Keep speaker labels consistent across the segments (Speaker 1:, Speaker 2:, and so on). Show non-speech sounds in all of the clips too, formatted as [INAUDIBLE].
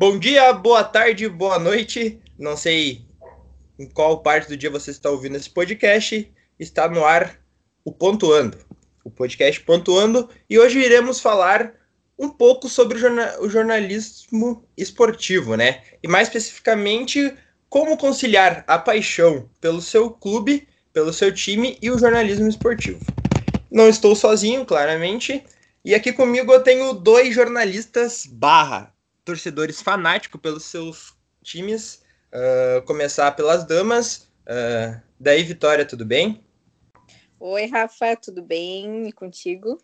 Speaker 1: Bom dia, boa tarde, boa noite. Não sei em qual parte do dia você está ouvindo esse podcast. Está no ar o Pontuando, o podcast Pontuando, e hoje iremos falar um pouco sobre o, jornalismo esportivo, né? E mais especificamente, como conciliar a paixão pelo seu clube, pelo seu time e o jornalismo esportivo. Não estou sozinho, claramente, e aqui comigo eu tenho dois jornalistas barra torcedores fanáticos pelos seus times. Uh, começar pelas damas. Uh, daí, Vitória, tudo bem?
Speaker 2: Oi, Rafa, tudo bem? E contigo?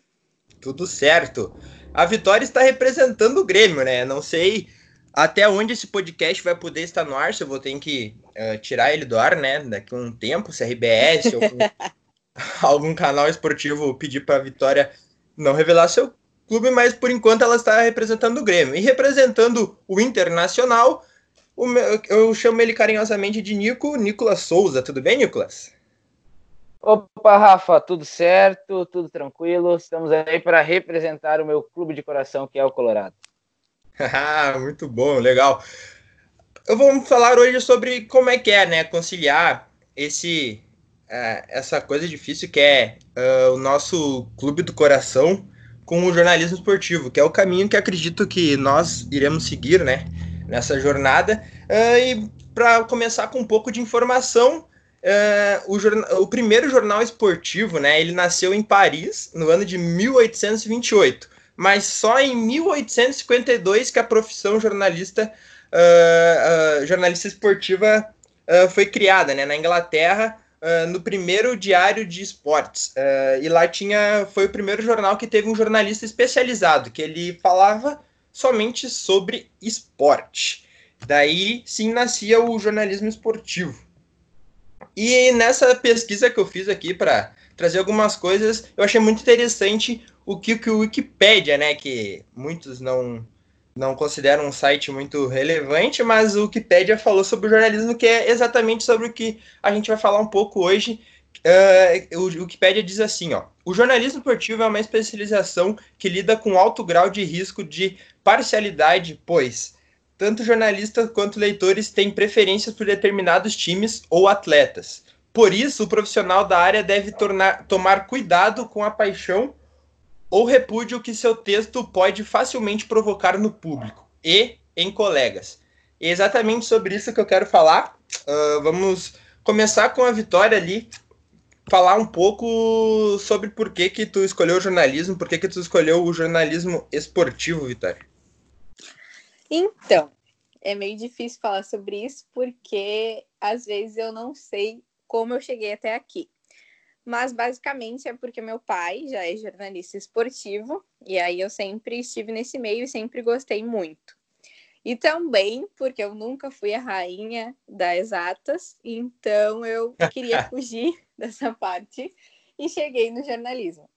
Speaker 1: Tudo certo. A Vitória está representando o Grêmio, né? Não sei até onde esse podcast vai poder estar no ar, se eu vou ter que uh, tirar ele do ar, né? Daqui a um tempo, se a RBS ou [LAUGHS] algum canal esportivo pedir para a Vitória não revelar seu clube, mas por enquanto ela está representando o Grêmio. E representando o Internacional, o meu, eu chamo ele carinhosamente de Nico, Nicolas Souza. Tudo bem, Nicolas?
Speaker 3: Opa, Rafa, tudo certo, tudo tranquilo. Estamos aí para representar o meu clube de coração, que é o Colorado. [LAUGHS]
Speaker 1: Muito bom, legal. Eu vou falar hoje sobre como é que é, né, conciliar esse uh, essa coisa difícil que é uh, o nosso clube do coração com o jornalismo esportivo, que é o caminho que acredito que nós iremos seguir, né, nessa jornada. Uh, e para começar com um pouco de informação, uh, o, o, primeiro jornal esportivo, né, ele nasceu em Paris no ano de 1828, mas só em 1852 que a profissão jornalista, uh, jornalista esportiva foi criada, né, na Inglaterra uh, no primeiro diário de esportes. Uh, e lá tinha. Foi o primeiro jornal que teve um jornalista especializado, que ele falava somente sobre esporte. Daí sim nascia o jornalismo esportivo. E nessa pesquisa que eu fiz aqui para trazer algumas coisas, eu achei muito interessante o que, que o Wikipedia, né, que muitos não não considero um site muito relevante, mas o Wikipedia falou sobre o jornalismo, que é exatamente sobre o que a gente vai falar um pouco hoje. Uh, o Wikipedia diz assim, ó, o jornalismo esportivo é uma especialização que lida com alto grau de risco de parcialidade, pois tanto jornalistas quanto leitores têm preferências por determinados times ou atletas. Por isso, o profissional da área deve tornar, tomar cuidado com a paixão ou repúdio que seu texto pode facilmente provocar no público e em colegas. É exatamente sobre isso que eu quero falar. Uh, vamos começar com a Vitória ali, falar um pouco sobre por que que tu escolheu o jornalismo, por que que tu escolheu o jornalismo esportivo, Vitória.
Speaker 2: Então, é meio difícil falar sobre isso porque às vezes eu não sei como eu cheguei até aqui mas basicamente é porque meu pai já é jornalista esportivo e aí eu sempre estive nesse meio e sempre gostei muito. E também porque eu nunca fui a rainha das exatas, então eu [LAUGHS] queria fugir dessa parte e cheguei no jornalismo.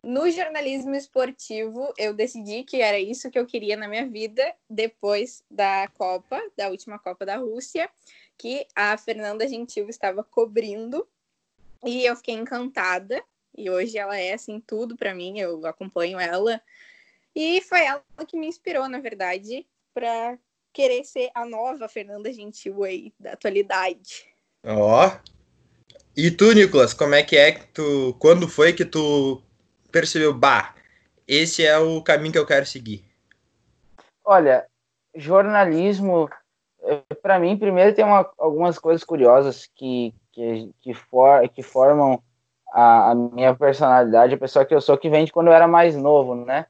Speaker 2: No jornalismo esportivo, eu decidi que era isso que eu queria na minha vida depois da Copa, da última Copa da Rússia, que a Fernanda Gentil estava cobrindo e eu fiquei encantada. E hoje ela é assim tudo para mim, eu acompanho ela. E foi ela que me inspirou, na verdade, para querer ser a nova Fernanda Gentil aí da atualidade.
Speaker 1: Ó. Oh. E tu, Nicolas, como é que é que tu, quando foi que tu percebeu, bah, esse é o caminho que eu quero seguir?
Speaker 3: Olha, jornalismo, eh, para mim, primeiro tem uma, algumas coisas curiosas que, que, que, for, que formam a, a, minha personalidade, a pessoa que eu sou, que vem de quando eu era mais novo, né?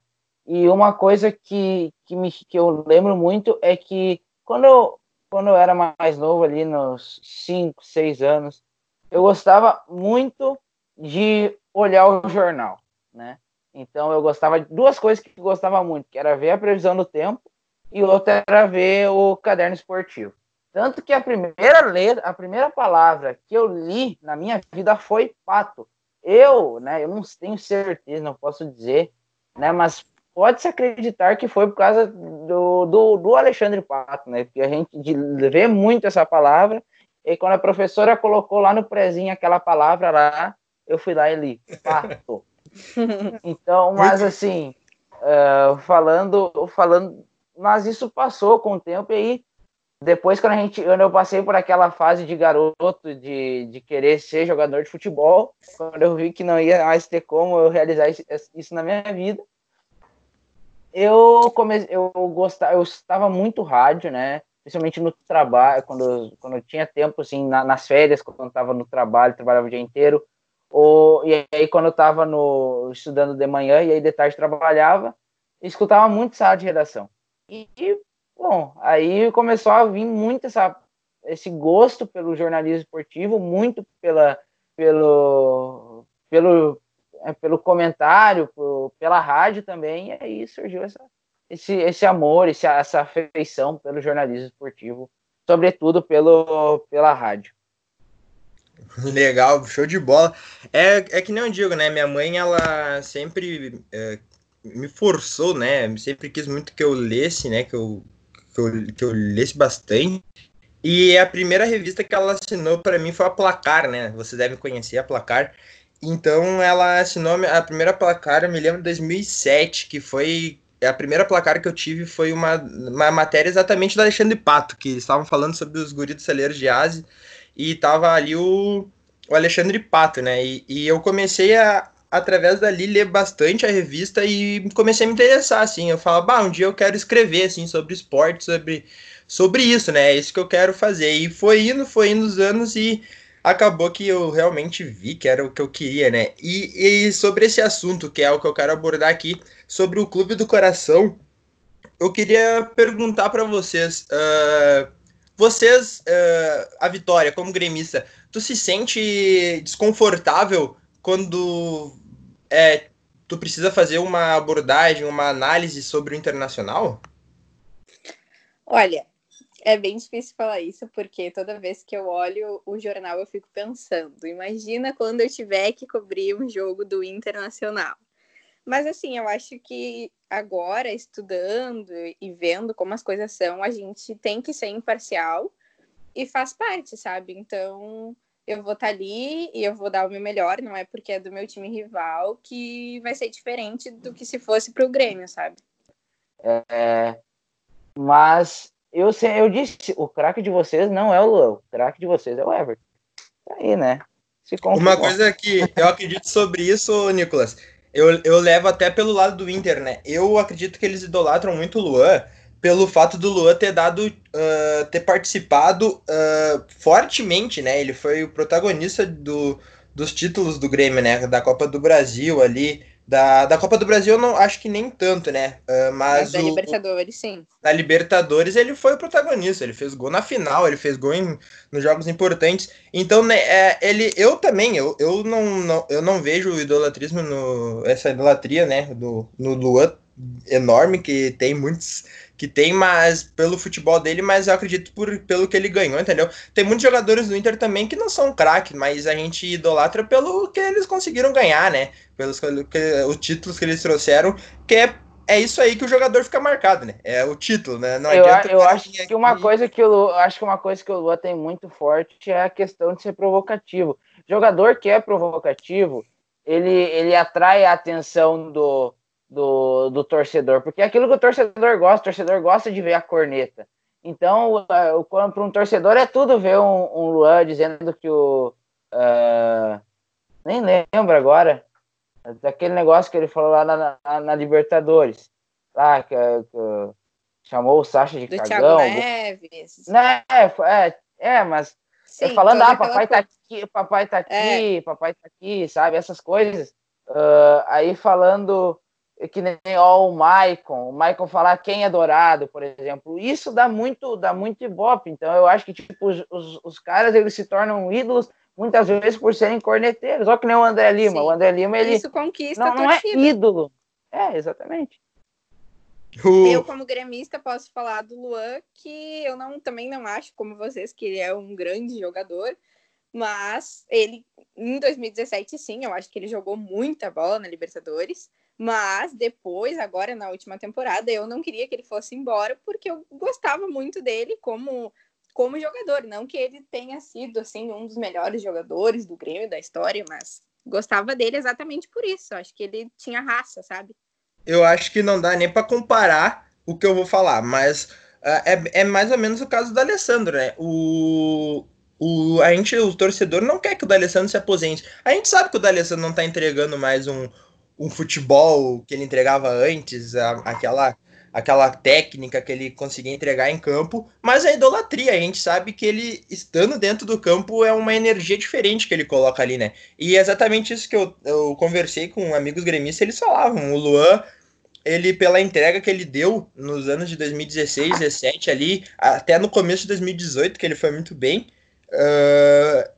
Speaker 3: E uma coisa que, que, me, que eu lembro muito é que quando eu, quando eu era mais novo, ali nos 5, 6 anos, eu gostava muito de olhar o jornal, né? Então eu gostava de duas coisas que eu gostava muito, que era ver a previsão do tempo e outra era ver o caderno esportivo. Tanto que a primeira letra, a primeira palavra que eu li na minha vida foi pato. Eu, né, eu não tenho certeza, não posso dizer, né, mas pode-se acreditar que foi por causa do, do, do, Alexandre Pato, né, porque a gente vê muito essa palavra, e quando a professora colocou lá no prezinho aquela palavra lá, eu fui lá e li, pato. [LAUGHS] então, mas assim, uh, falando, falando mas isso passou com o tempo e aí depois quando a gente quando eu passei por aquela fase de garoto de, de querer ser jogador de futebol quando eu vi que não ia mais ter como eu realizar isso na minha vida eu comecei eu gostava eu estava muito rádio né? Principalmente no trabalho quando quando eu tinha tempo assim na, nas férias quando eu estava no trabalho trabalhava o dia inteiro ou e aí quando eu estava no estudando de manhã e aí de tarde trabalhava escutava muito sala de redação. E Bom, aí começou a vir muito essa, esse gosto pelo jornalismo esportivo, muito pela, pelo, pelo, é, pelo comentário, por, pela rádio também, e aí surgiu essa, esse, esse amor, esse, essa afeição pelo jornalismo esportivo, sobretudo pelo, pela rádio.
Speaker 1: Legal, show de bola. É, é que nem eu digo, né? Minha mãe, ela sempre é, me forçou, né? Sempre quis muito que eu lesse, né? Que eu que eu, que eu lesse bastante. E a primeira revista que ela assinou para mim foi a Placar, né? Vocês devem conhecer a Placar. Então ela assinou a primeira Placar, eu me lembro de 2007, que foi a primeira placar que eu tive foi uma, uma matéria exatamente do Alexandre Pato, que estavam falando sobre os guris do Celeiros de Aze, e tava ali o, o Alexandre Pato, né? E, e eu comecei a, através dali, ler bastante a revista e comecei a me interessar, assim. Eu falava, bah, um dia eu quero escrever, assim, sobre esporte, sobre, sobre isso, né? É isso que eu quero fazer. E foi indo, foi indo os anos e acabou que eu realmente vi que era o que eu queria, né? E, e sobre esse assunto, que é o que eu quero abordar aqui, sobre o Clube do Coração, eu queria perguntar para vocês. Uh, vocês, uh, a Vitória, como gremista, tu se sente desconfortável quando é, tu precisa fazer uma abordagem, uma análise sobre o internacional?
Speaker 2: Olha, é bem difícil falar isso, porque toda vez que eu olho o jornal eu fico pensando, imagina quando eu tiver que cobrir um jogo do Internacional. Mas assim, eu acho que agora, estudando e vendo como as coisas são, a gente tem que ser imparcial e faz parte, sabe? Então, eu vou estar tá ali e eu vou dar o meu melhor, não é porque é do meu time rival que vai ser diferente do que se fosse para o Grêmio, sabe?
Speaker 3: É, mas eu, eu disse, o craque de vocês não é o Luan, o craque de vocês é o Everton. Tá aí, né?
Speaker 1: Uma coisa que eu acredito sobre isso, Nicolas, eu, eu levo até pelo lado do Inter, né? Eu acredito que eles idolatram muito o Luan, pelo fato do Luan ter dado, uh, ter participado uh, fortemente, né? Ele foi o protagonista do, dos títulos do Grêmio, né? Da Copa do Brasil ali. Da, da Copa do Brasil eu não acho que nem tanto, né? Uh, mas
Speaker 2: da o, Libertadores, sim.
Speaker 1: Da Libertadores ele foi o protagonista, ele fez gol na final, ele fez gol em, nos jogos importantes. Então, né, é, ele, eu também, eu, eu, não, não, eu não vejo o idolatrismo, no, essa idolatria, né, do, no Luan enorme, que tem muitos que tem, mas pelo futebol dele, mas eu acredito por, pelo que ele ganhou, entendeu? Tem muitos jogadores do Inter também que não são craques, mas a gente idolatra pelo que eles conseguiram ganhar, né? Pelos que, os títulos que eles trouxeram, que é, é isso aí que o jogador fica marcado, né? É o título, né?
Speaker 3: Não eu, adianta eu acho que uma coisa que o acho que uma coisa que o Lua tem muito forte é a questão de ser provocativo. jogador que é provocativo, ele, ele atrai a atenção do do, do torcedor, porque é aquilo que o torcedor gosta, o torcedor gosta de ver a corneta. Então, para um torcedor é tudo ver um, um Luan dizendo que o. Uh, nem lembro agora, daquele negócio que ele falou lá na, na, na Libertadores, lá que, que, chamou o Sacha de
Speaker 2: do
Speaker 3: cagão.
Speaker 2: Thiago Neves.
Speaker 3: Né, é, é, mas Sim, é falando, ah, papai tá aqui, papai tá aqui, é. papai tá aqui, sabe? Essas coisas. Uh, aí falando que nem ó, o Maicon, o Maicon falar quem é dourado, por exemplo, isso dá muito, dá muito ibope. Então eu acho que tipo, os, os, os, caras eles se tornam ídolos muitas vezes por serem corneteiros. Olha que nem o André Lima. Sim. O André Lima ele
Speaker 2: isso conquista
Speaker 3: não, não é ídolo. É, exatamente.
Speaker 2: Eu, como gremista, posso falar do Luan, que eu não, também não acho, como vocês, que ele é um grande jogador, mas ele, em 2017, sim, eu acho que ele jogou muita bola na Libertadores. Mas depois, agora na última temporada, eu não queria que ele fosse embora porque eu gostava muito dele como como jogador, não que ele tenha sido assim um dos melhores jogadores do Grêmio da história, mas gostava dele exatamente por isso. Acho que ele tinha raça, sabe?
Speaker 1: Eu acho que não dá nem para comparar o que eu vou falar, mas uh, é, é mais ou menos o caso do Alessandro, né? O, o, a gente, o torcedor, não quer que o D'Alessandro se aposente. A gente sabe que o D'Alessandro não tá entregando mais um, um futebol que ele entregava antes, a, aquela, aquela técnica que ele conseguia entregar em campo, mas a idolatria, a gente sabe que ele, estando dentro do campo, é uma energia diferente que ele coloca ali, né? E é exatamente isso que eu, eu conversei com amigos gremistas, eles falavam, o Luan ele pela entrega que ele deu nos anos de 2016, 17 ali, até no começo de 2018, que ele foi muito bem, Uh,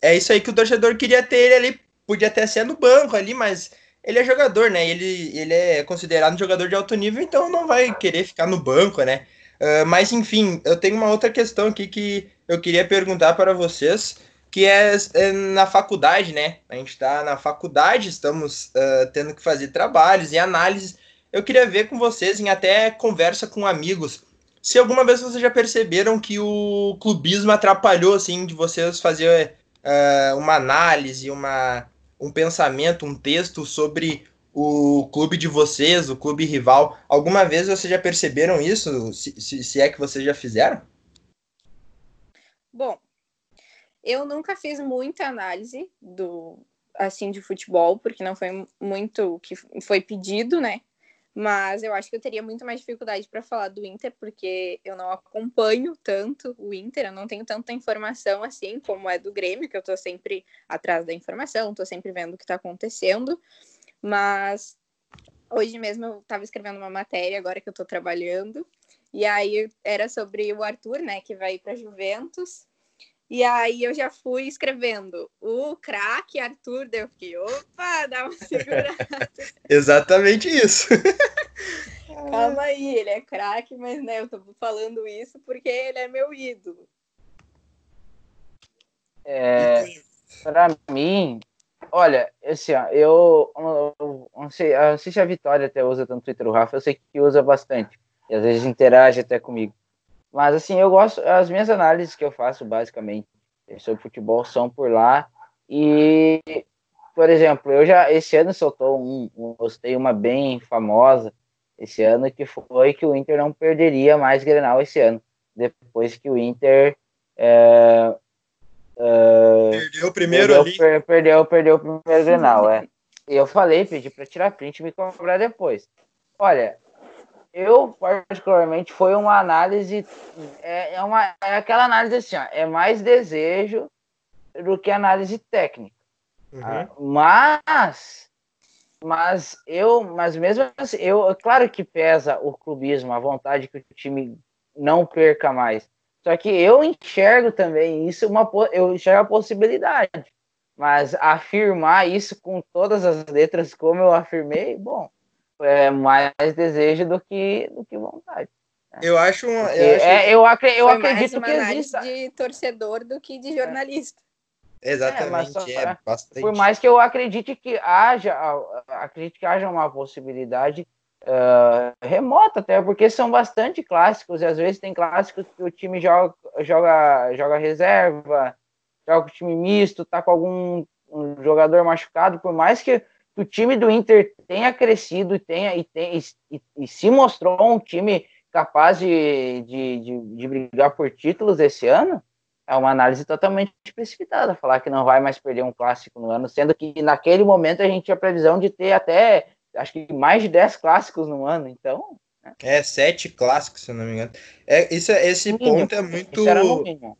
Speaker 1: é isso aí que o torcedor queria ter ele ali. Podia até ser no banco ali, mas ele é jogador, né? Ele, ele é considerado um jogador de alto nível, então não vai querer ficar no banco, né? Uh, mas enfim, eu tenho uma outra questão aqui que eu queria perguntar para vocês, que é, é na faculdade, né? A gente está na faculdade, estamos uh, tendo que fazer trabalhos e análises. Eu queria ver com vocês em até conversa com amigos se alguma vez vocês já perceberam que o clubismo atrapalhou, assim, de vocês fazer uh, uma análise, uma, um pensamento, um texto sobre o clube de vocês, o clube rival. Alguma vez vocês já perceberam isso? Se, se, se é que vocês já fizeram?
Speaker 2: Bom, eu nunca fiz muita análise do assim de futebol, porque não foi muito o que foi pedido, né? Mas eu acho que eu teria muito mais dificuldade para falar do Inter, porque eu não acompanho tanto o Inter, eu não tenho tanta informação assim como é do Grêmio, que eu estou sempre atrás da informação, estou sempre vendo o que está acontecendo. Mas hoje mesmo eu estava escrevendo uma matéria, agora que eu estou trabalhando, e aí era sobre o Arthur, né, que vai para Juventus, e aí eu já fui escrevendo o craque Arthur, deu que opa, dá uma [LAUGHS] segurada.
Speaker 1: Exatamente isso. [LAUGHS]
Speaker 2: Calma aí, ele é craque, mas né, eu tô falando isso porque ele é meu ídolo.
Speaker 3: É, para mim, olha, assim, ó, eu, eu, não sei, eu não sei se a Vitória até usa tanto Twitter, o Rafa, eu sei que usa bastante. E às vezes interage até comigo. Mas assim, eu gosto, as minhas análises que eu faço basicamente sobre futebol são por lá. E, por exemplo, eu já esse ano soltou um, um gostei uma bem famosa esse ano que foi que o Inter não perderia mais Grenal esse ano, depois que o Inter é,
Speaker 1: é, perdeu o primeiro
Speaker 3: perdeu,
Speaker 1: ali.
Speaker 3: Per, perdeu, perdeu o primeiro Grenal, é. E [LAUGHS] eu falei, pedi para tirar print e me cobrar depois. Olha, eu particularmente foi uma análise é, é, uma é aquela análise assim ó, é mais desejo do que análise técnica. Uhum. ah, mas mas eu mas mesmo assim eu claro que pesa o clubismo a vontade que o time não perca mais. Só que eu enxergo também isso uma eu enxergo a possibilidade. Mas afirmar isso com todas as letras como eu afirmei bom é mais desejo do que, do que vontade.
Speaker 1: Né? Eu acho uma.
Speaker 3: Eu, acho... É, eu, acredito, eu acredito que exista.
Speaker 2: de torcedor do que de jornalista.
Speaker 1: É. Exatamente, é, é bastante.
Speaker 3: Por mais que eu acredite que haja, acredito que haja uma possibilidade uh, remota, até porque são bastante clássicos, e às vezes tem clássicos que o time joga, joga, joga reserva, joga com o time misto, tá com algum um jogador machucado, por mais que o time do Inter tenha crescido e, tenha, e, tenha, e, e se mostrou um time capaz de, de, de, de, brigar por títulos esse ano, é uma análise totalmente precipitada. Falar que não vai mais perder um clássico no ano, sendo que naquele momento a gente tinha previsão de ter até, acho que mais de 10 clássicos no ano, então...
Speaker 1: Né? É, sete clássicos, se não me engano. É, isso, esse mínimo, ponto é muito...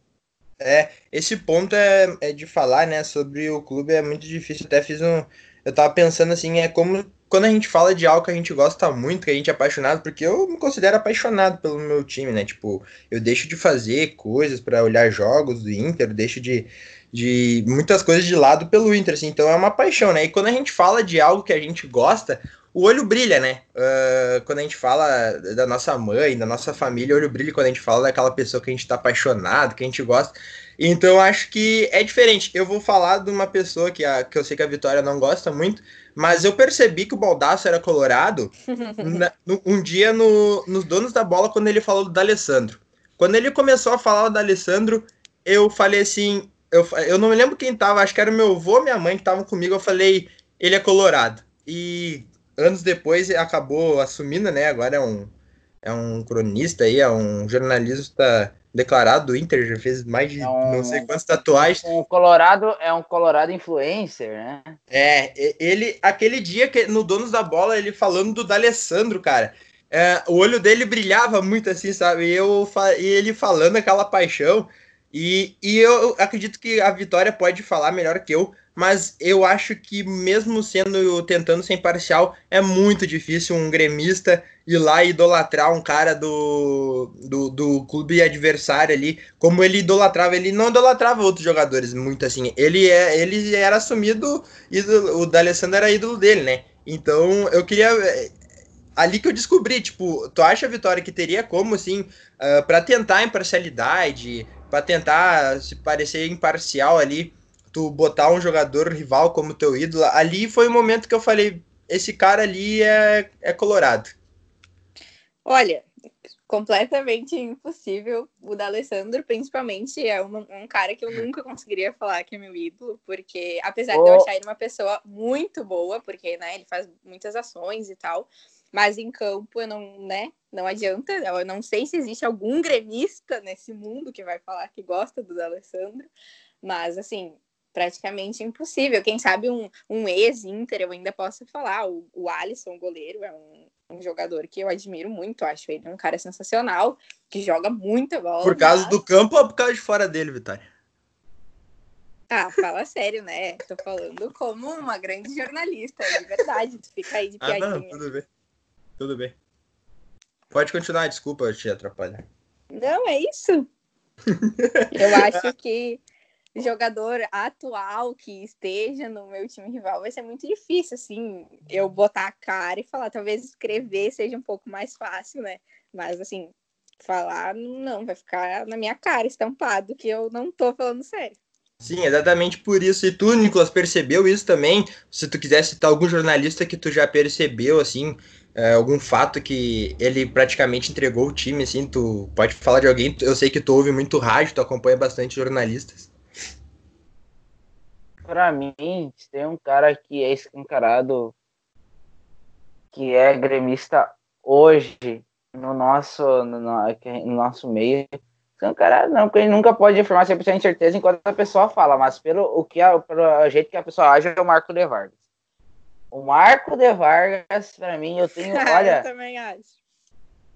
Speaker 1: É, esse ponto é, é de falar, né, sobre o clube é muito difícil. Até fiz um, eu tava pensando assim, é como quando a gente fala de algo que a gente gosta muito, que a gente é apaixonado, porque eu me considero apaixonado pelo meu time, né? Tipo, eu deixo de fazer coisas para olhar jogos do Inter, deixo de, de muitas coisas de lado pelo Inter, assim, então é uma paixão, né? E quando a gente fala de algo que a gente gosta, o olho brilha, né? Uh, quando a gente fala da nossa mãe, da nossa família, o olho brilha quando a gente fala daquela pessoa que a gente tá apaixonado, que a gente gosta. Então acho que é diferente. Eu vou falar de uma pessoa que, a, que eu sei que a Vitória não gosta muito, mas eu percebi que o Baldaço era colorado [LAUGHS] na, no, um dia no, nos Donos da Bola quando ele falou do D'Alessandro. Quando ele começou a falar do D'Alessandro, eu falei assim, eu, eu não me lembro quem tava, acho que era meu avô, minha mãe que estavam comigo, eu falei, ele é colorado. E anos depois acabou assumindo, né? Agora é um é um cronista aí, é um jornalista declarado do Inter, já fez mais de é um, não sei quantas tatuagens.
Speaker 3: Um Colorado é um Colorado influencer, né?
Speaker 1: É, ele aquele dia que no Donos da Bola ele falando do D'Alessandro, cara. É, o olho dele brilhava muito assim, sabe? E, eu, e ele falando aquela paixão. E, e eu acredito que a Vitória pode falar melhor que eu, mas eu acho que mesmo sendo tentando ser imparcial, é muito difícil um gremista ir lá e idolatrar um cara do, do, do clube adversário ali, como ele idolatrava, ele não idolatrava outros jogadores muito assim. Ele é ele era assumido ídolo, o D'Alessandro era ídolo dele, né? Então, eu queria ali que eu descobri, tipo, tu acha, Vitória, que teria como, assim, uh, ah, para tentar imparcialidade, para tentar se parecer imparcial ali, tu botar um jogador rival como teu ídolo, ali foi o momento que eu falei, esse cara ali é, é colorado.
Speaker 2: Olha, completamente impossível. O da Alessandro, principalmente, é um, um, cara que eu nunca conseguiria falar que é meu ídolo, porque apesar oh. de eu achar ele uma pessoa muito boa, porque né, ele faz muitas ações e tal, mas em campo eu não, né? Não adianta. Eu não sei se existe algum gremista nesse mundo que vai falar que gosta do Alessandro, mas assim, praticamente impossível. Quem sabe um, um ex-Inter eu ainda posso falar. O, o Alisson, goleiro, é um, um jogador que eu admiro muito. Acho ele um cara sensacional, que joga muita bola.
Speaker 1: Por causa mas... do campo ou por causa de fora dele, Vitória?
Speaker 2: Ah, fala sério, né? Tô falando como uma grande jornalista, de verdade. Tu fica aí de piadinha. Ah, não,
Speaker 1: tudo bem. Tudo bem. Pode continuar, desculpa eu te atrapalhar.
Speaker 2: Não, é isso. [LAUGHS] eu acho que jogador atual que esteja no meu time rival vai ser muito difícil, assim, eu botar a cara e falar. Talvez escrever seja um pouco mais fácil, né? Mas, assim, falar não, vai ficar na minha cara estampado que eu não tô falando sério.
Speaker 1: Sim, exatamente por isso. E tu, Nicolas, percebeu isso também? Se tu quiser citar algum jornalista que tu já percebeu, assim, é, algum fato que ele praticamente entregou o time, assim, tu pode falar de alguém, eu sei que tu ouve muito rádio, tu acompanha bastante jornalistas.
Speaker 3: Para mim, tem um cara que é escancarado, que é gremista hoje no nosso, no, no nosso meio. Escancarado não, porque a gente nunca pode afirmar 100% de certeza enquanto a pessoa fala, mas pelo, o que a, pelo jeito que a pessoa age é o Marco de Vargas. O Marco de Vargas, pra mim, eu tenho. [LAUGHS] Olha.
Speaker 2: eu também acho.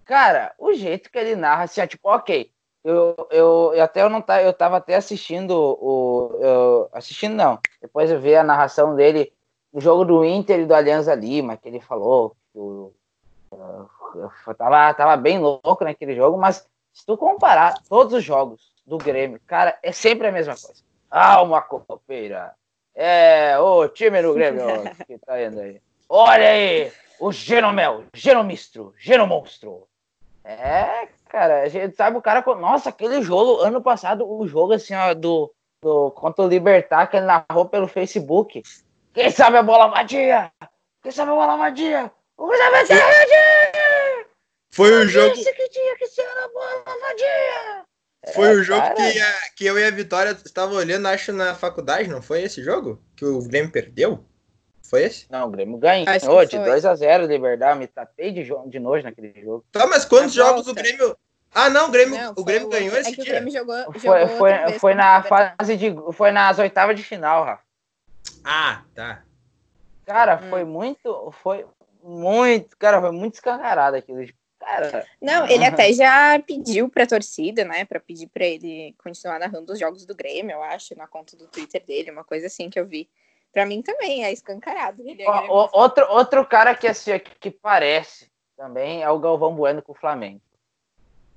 Speaker 3: Cara, o jeito que ele narra, assim, tipo, ok. Eu, eu, eu até eu não tá, eu tava até assistindo o. Eu, assistindo não. Depois eu vi a narração dele no jogo do Inter e do Alianza Lima, que ele falou que o. Eu, tava, tava bem louco naquele jogo, mas se tu comparar todos os jogos do Grêmio, cara, é sempre a mesma coisa. Ah, uma copeira, é, o time do Grêmio [LAUGHS] que tá indo aí. Olha aí, o Genomel, Genomistro, Genomonstro. É, cara, a gente sabe o cara. Nossa, aquele jogo, ano passado, o jogo assim, ó, do, do contra o Libertar, que ele narrou pelo Facebook. Quem sabe a bola vadia? Quem sabe a bola vadia? O sabe a bola vadia?
Speaker 1: Foi o jogo.
Speaker 3: que tinha que ser a bola vadia.
Speaker 1: Foi é, o jogo que, a, que eu e a Vitória estava olhando, acho, na faculdade, não foi esse jogo? Que o Grêmio perdeu? Foi esse?
Speaker 3: Não, o Grêmio ganhou de 2x0 de verdade. Me tapei de, de nojo naquele jogo.
Speaker 1: Tá, mas quantos jogos o Grêmio. Ah, não, o Grêmio, não, o Grêmio ganhou esse é que dia. O
Speaker 2: Grêmio jogou, jogou
Speaker 3: foi, foi, foi na fase de. Foi nas oitavas de final, Rafa.
Speaker 1: Ah, tá.
Speaker 3: Cara, hum. foi muito. Foi muito. Cara, foi muito escancarado aquilo. Cara,
Speaker 2: não, ele até já pediu pra torcida, né? Pra pedir pra ele continuar narrando os jogos do Grêmio, eu acho, na conta do Twitter dele, uma coisa assim que eu vi. Pra mim também é escancarado. É
Speaker 3: o, outro, outro cara que, assim, que parece também é o Galvão Bueno com o Flamengo.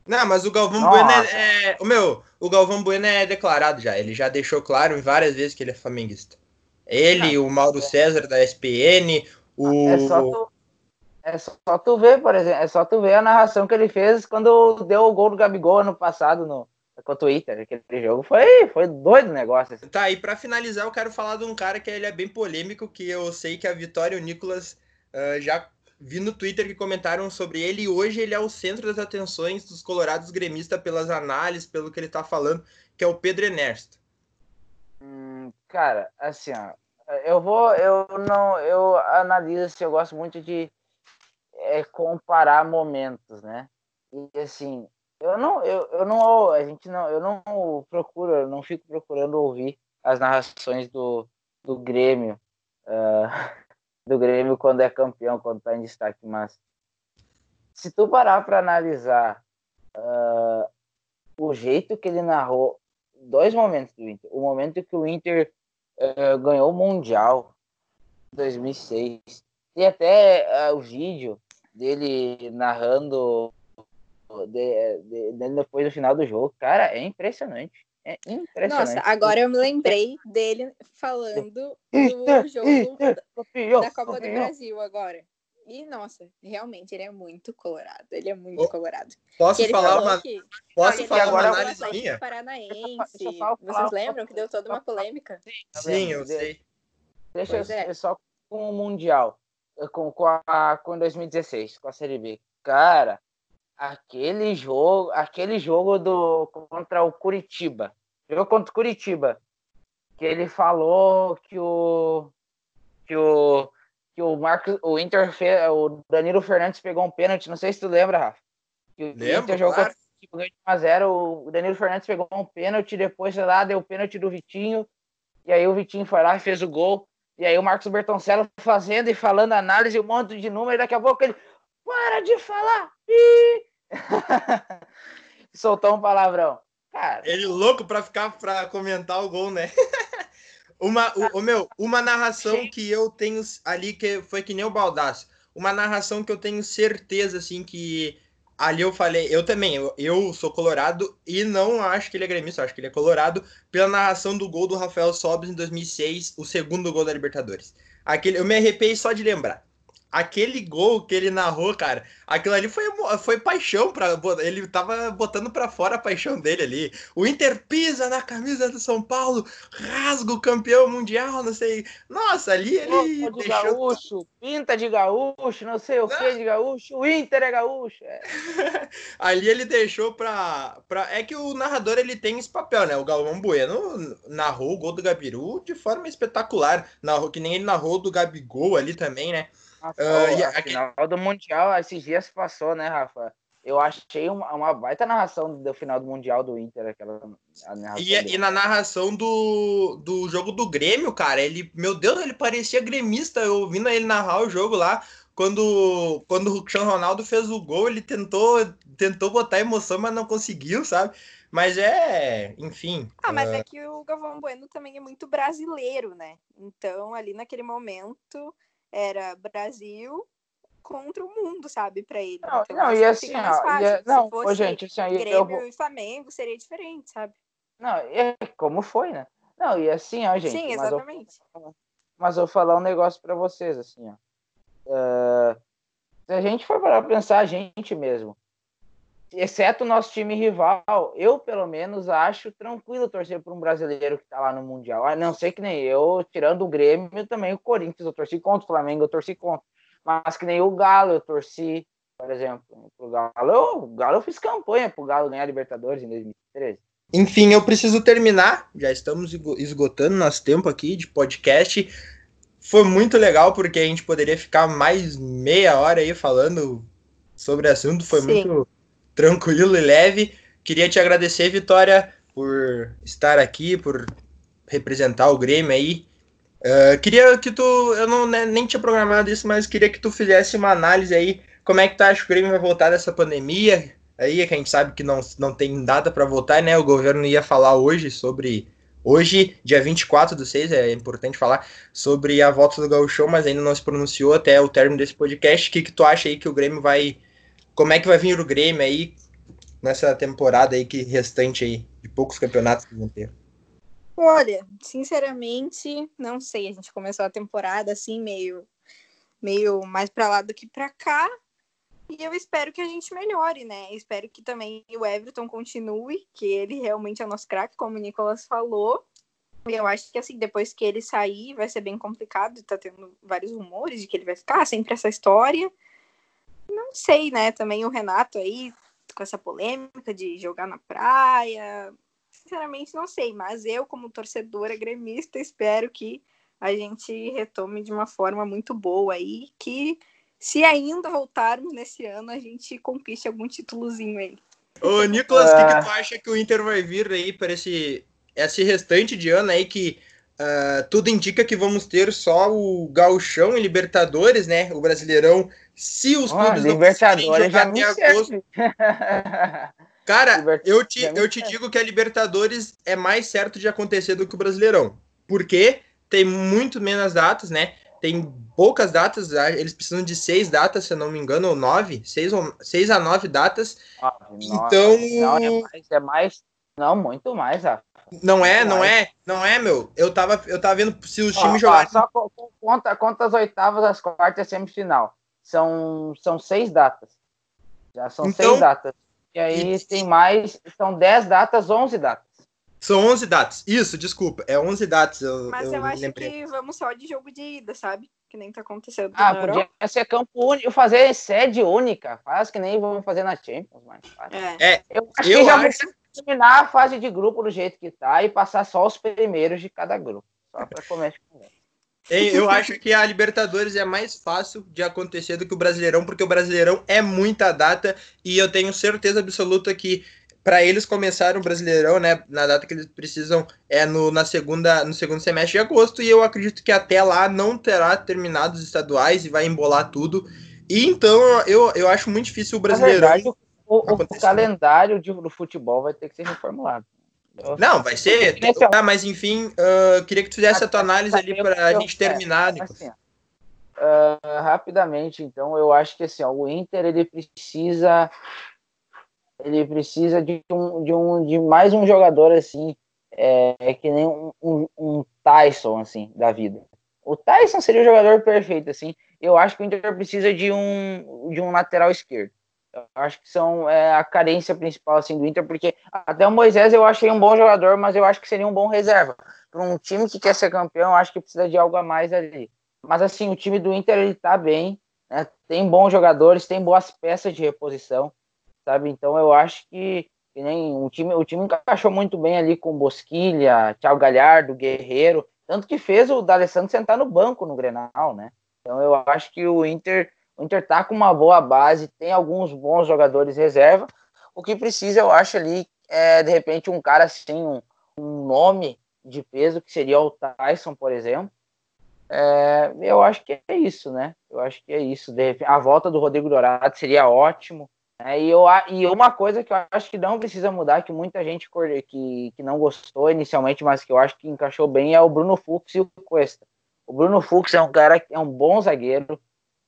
Speaker 1: Não, mas o Galvão Nossa. Bueno é, é, O meu, o Galvão Bueno é declarado já. Ele já deixou claro várias vezes que ele é flamenguista. Ele, ah, o Mauro é. César da SPN, o.
Speaker 3: É só tu, é só tu ver, por exemplo, é só tu ver a narração que ele fez quando deu o gol do Gabigol ano passado no, com o Twitter. Aquele jogo foi, foi doido o negócio. Assim.
Speaker 1: Tá, e para finalizar, eu quero falar de um cara que ele é bem polêmico, que eu sei que a Vitória e o Nicolas uh, já vi no Twitter que comentaram sobre ele, e hoje ele é o centro das atenções dos colorados gremistas pelas análises, pelo que ele tá falando, que é o Pedro Ernesto.
Speaker 3: Hum, cara, assim, ó, eu vou, eu não, eu analiso, assim, eu gosto muito de é comparar momentos, né? E assim, eu não, eu, eu não, a gente não, eu não procuro, eu não fico procurando ouvir as narrações do, do Grêmio, uh, do Grêmio quando é campeão, quando está em destaque, mas se tu parar para analisar uh, o jeito que ele narrou dois momentos do Inter, o momento que o Inter uh, ganhou o Mundial 2006 e até uh, o vídeo dele narrando de, de, de, depois do final do jogo, cara, é impressionante. É impressionante.
Speaker 2: Nossa, agora eu me lembrei dele falando do jogo da Copa do Brasil agora. E, nossa, realmente, ele é muito colorado. Ele é muito oh, colorado.
Speaker 1: Posso falar uma, que, posso falar agora uma análise minha?
Speaker 2: Paranaense. Vocês lembram que deu toda uma polêmica?
Speaker 1: Sim, eu sei.
Speaker 3: Deixa eu é. só com o Mundial. Com, com, a, com 2016, com a Série B. Cara, aquele jogo, aquele jogo do contra o Curitiba. Jogo contra o Curitiba. Que ele falou que o que o que o Marcos, o Inter fez, o Danilo Fernandes pegou um pênalti, não sei se tu lembra, Rafa. Que o
Speaker 1: Lembro,
Speaker 3: Inter jogou claro. contra o 1 a 0, o Danilo Fernandes pegou um pênalti, depois sei lá, deu o pênalti do Vitinho, e aí o Vitinho foi lá e fez o gol. E aí o Marcos Bertoncello fazendo e falando análise, um monte de número, e daqui a pouco ele para de falar. [LAUGHS] Soltou um palavrão. Cara,
Speaker 1: ele louco para ficar para comentar o gol, né? [LAUGHS] Uma, o, o, meu, uma narração que eu tenho ali, que foi que nem o Baldaço. Uma narração que eu tenho certeza, assim, que ali eu falei, eu também, eu, eu sou colorado e não acho que ele é gremista, acho que ele é colorado pela narração do gol do Rafael Sobis em 2006, o segundo gol da Libertadores. Aquele, eu me arrepiei só de lembrar aquele gol que ele narrou, cara, aquilo ali foi, foi paixão para ele tava botando para fora a paixão dele ali. O Inter pisa na camisa do São Paulo, rasga o campeão mundial, não sei. Nossa, ali ele
Speaker 3: Pinta de deixou... gaúcho, pinta de gaúcho, não sei o que de gaúcho, o Inter é gaúcho. É. [LAUGHS]
Speaker 1: ali ele deixou para para é que o narrador ele tem esse papel, né? O Galvão Bueno narrou o gol do Gabiru de forma espetacular, narrou que nem ele narrou do Gabigol ali também, né?
Speaker 3: Nossa, uh, a, final do Mundial, esses dias passou, né, Rafa? Eu achei uma, uma baita narração do final do Mundial do Inter, aquela
Speaker 1: e, e, na narração do, do jogo do Grêmio, cara, ele, meu Deus, ele parecia gremista, eu ouvindo ele narrar o jogo lá, quando, quando o Cristiano Ronaldo fez o gol, ele tentou, tentou botar emoção, mas não conseguiu, sabe? Mas é, enfim.
Speaker 2: Ah, mas uh... é que o Galvão Bueno também é muito brasileiro, né? Então, ali naquele momento, era Brasil contra o mundo, sabe, para ele.
Speaker 3: Não, então, não e assim, ó, e, não, ô, gente, assim,
Speaker 2: Grêmio eu... e Flamengo seria diferente, sabe?
Speaker 3: Não, é como foi, né? Não, e assim, ó, gente.
Speaker 2: Sim, exatamente.
Speaker 3: Mas eu, mas eu vou falar um negócio para vocês, assim, ó. Uh, se a gente for para pensar a gente mesmo, exceto o nosso time rival, eu pelo menos acho tranquilo torcer por um brasileiro que está lá no Mundial. A não ser que nem eu, tirando o Grêmio, também o Corinthians, eu torci contra o Flamengo, eu torci contra. Mas que nem o Galo, eu torci, por exemplo, pro Galo. Eu, o Galo eu fiz campanha pro Galo ganhar a Libertadores em 2013.
Speaker 1: Enfim, eu preciso terminar. Já estamos esgotando nosso tempo aqui de podcast. Foi muito legal porque a gente poderia ficar mais meia hora aí falando sobre o assunto. Foi Sim. muito tranquilo e leve. Queria te agradecer, Vitória, por estar aqui, por representar o Grêmio aí. Uh, queria que tu, eu não né, nem tinha programado isso, mas queria que tu fizesse uma análise aí, como é que tu acha que o Grêmio vai voltar dessa pandemia? Aí que a gente sabe que não, não tem data para voltar, né? O governo ia falar hoje sobre Hoje, dia 24 do 6, é importante falar sobre a volta do Gauchão, mas ainda não se pronunciou até o término desse podcast. O que, que tu acha aí que o Grêmio vai como é que vai vir o Grêmio aí nessa temporada aí que restante aí de poucos campeonatos que vão ter?
Speaker 2: Olha, sinceramente, não sei. A gente começou a temporada assim meio meio mais para lá do que para cá. E eu espero que a gente melhore, né? Espero que também o Everton continue, que ele realmente é nosso craque, como o Nicolas falou. Eu acho que assim, depois que ele sair, vai ser bem complicado. Tá tendo vários rumores de que ele vai ficar sempre essa história não sei, né? Também o Renato aí, com essa polêmica de jogar na praia. Sinceramente, não sei, mas eu, como torcedora gremista, espero que a gente retome de uma forma muito boa aí, que se ainda voltarmos nesse ano, a gente conquiste algum títulozinho aí.
Speaker 1: Ô, Nicolas, o que, que ah. tu acha que o Inter vai vir aí para esse, esse restante de ano aí que uh, tudo indica que vamos ter só o Gauchão e Libertadores, né? O Brasileirão, se os oh, clubes
Speaker 3: não conseguirem jogar até agosto. [LAUGHS]
Speaker 1: Cara, eu te, eu te digo que a Libertadores é mais certo de acontecer do que o Brasileirão. Porque tem muito menos datas, né? Tem poucas datas, eles precisam de seis datas, se eu não me engano, ou nove, seis, ou, seis a nove datas. então.
Speaker 3: Não, é mais, é mais, Não, muito mais, ah.
Speaker 1: Não é, não é, não é, meu. Eu tava, eu tava vendo se os times jogassem.
Speaker 3: Só conta, conta as oitavas, as quartas e semifinal. São, são seis datas. Já são então, seis datas. E aí e... tem mais, são dez datas, onze datas.
Speaker 1: São 11 datas. Isso, desculpa. É 11 datas. Eu,
Speaker 2: Mas eu, eu acho lembrei. que vamos só de jogo de ida, sabe? Que nem tá acontecendo.
Speaker 3: Ah, podia Europa. ser campo único, fazer sede única. Faz que nem vamos fazer na Champions, mas
Speaker 1: É. é.
Speaker 3: Eu acho eu que já acho... terminar a fase de grupo do jeito que tá e passar só os primeiros de cada grupo. Só pra começar com
Speaker 1: eu acho que a Libertadores é mais fácil de acontecer do que o Brasileirão, porque o Brasileirão é muita data e eu tenho certeza absoluta que para eles começarem o Brasileirão, né, na data que eles precisam é no, na segunda, no segundo semestre de agosto, e eu acredito que até lá não terá terminado os estaduais e vai embolar tudo. E então eu, eu acho muito difícil o Brasileirão.
Speaker 3: Verdade, o, o, calendário de, do futebol vai ter que ser reformulado.
Speaker 1: Não, vai ser. Mas enfim, uh, queria que tu fizesse a tua análise ali para a gente terminar. É, assim,
Speaker 3: uh, rapidamente, então, eu acho que assim, ó, o Inter ele precisa ele precisa de um, de um de mais um jogador assim, é, que nem um, um, um, Tyson assim da vida. O Tyson seria o jogador perfeito assim. Eu acho que o Inter precisa de um de um lateral esquerdo. Eu acho que são é, a carência principal assim do Inter, porque até o Moisés eu achei um bom jogador, mas eu acho que seria um bom reserva para um time que quer ser campeão. Acho que precisa de algo a mais ali. Mas assim, o time do Inter ele tá bem, né? tem bons jogadores, tem boas peças de reposição sabe? Então eu acho que, que, nem o time, o time encaixou muito bem ali com Bosquilha, Thiago Galhardo, Guerreiro, tanto que fez o D'Alessandro sentar no banco no Grenal, né? Então eu acho que o Inter, o Inter tá com uma boa base, tem alguns bons jogadores reserva. O que precisa, eu acho ali, é de repente um cara assim, um, um nome de peso que seria o Tyson, por exemplo. É, eu acho que é isso, né? Eu acho que é isso. Repente, a volta do Rodrigo Dourado seria ótimo. É, e, eu, e uma coisa que eu acho que não precisa mudar, que muita gente que, que não gostou inicialmente, mas que eu acho que encaixou bem, é o Bruno Fux e o Cuesta. O Bruno Fux é um cara que é um bom zagueiro,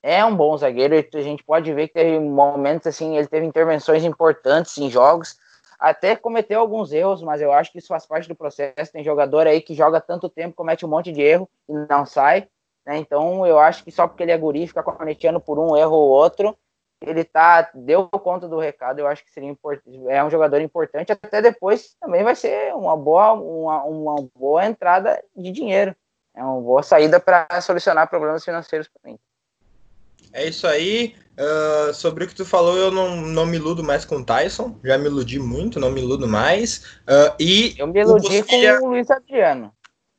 Speaker 3: é um bom zagueiro, a gente pode ver que teve momentos assim, ele teve intervenções importantes em jogos, até cometeu alguns erros, mas eu acho que isso faz parte do processo. Tem jogador aí que joga tanto tempo, comete um monte de erro e não sai, né? Então eu acho que só porque ele é guri, fica corneteando por um erro ou outro, ele tá deu conta do recado, eu acho que seria importante, é um jogador importante, até depois também vai ser uma boa uma, uma boa entrada de dinheiro. É uma boa saída para solucionar problemas financeiros para mim.
Speaker 1: É isso aí. Uh, sobre o que tu falou, eu não, não me iludo mais com o Tyson. Já me iludi muito, não me iludo mais. Uh, e
Speaker 3: eu me iludi Bosquilha... com o Luiz Adriano.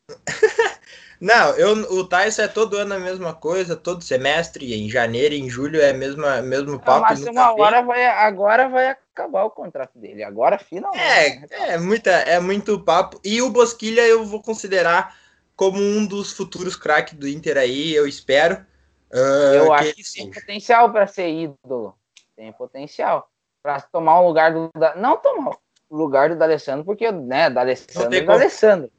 Speaker 3: [LAUGHS]
Speaker 1: Não, eu, o Tyson é todo ano a mesma coisa, todo semestre, em janeiro, em julho é mesma, mesmo papo.
Speaker 3: mas uma hora vai, agora vai acabar o contrato dele, agora finalmente.
Speaker 1: É, é, muita, é muito papo. E o Bosquilha eu vou considerar como um dos futuros craques do Inter aí, eu espero.
Speaker 3: Uh, eu que acho que tem potencial para ser ídolo. Tem potencial. Para tomar o lugar do. Não tomar o lugar do D'Alessandro, porque, né, D'Alessandro é D'Alessandro.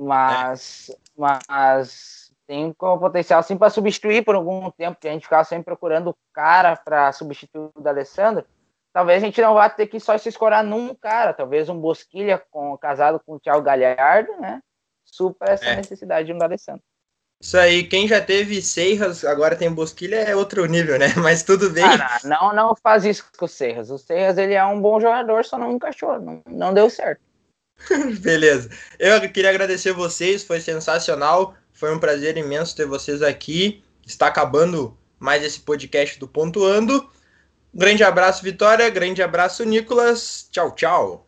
Speaker 3: Mas, é. mas tem o potencial assim para substituir por algum tempo, que a gente ficava sempre procurando cara para substituir o D'Alessandro. Talvez a gente não vá ter que só se escorar num cara, talvez um Bosquilha com, casado com o Thiago Galhardo, né? Supra essa é. necessidade de um D'Alessandro.
Speaker 1: Isso aí, quem já teve Serras, agora tem Bosquilha, é outro nível, né? [LAUGHS] Mas tudo bem.
Speaker 3: não, não faz isso com o Serras. O Serras, ele é um bom jogador, só não encaixou, não, não deu certo. [LAUGHS]
Speaker 1: Beleza. Eu queria agradecer vocês, foi sensacional. Foi um prazer imenso ter vocês aqui. Está acabando mais esse podcast do Pontuando. Grande abraço, Vitória. Grande abraço, Nicolas. Tchau, tchau.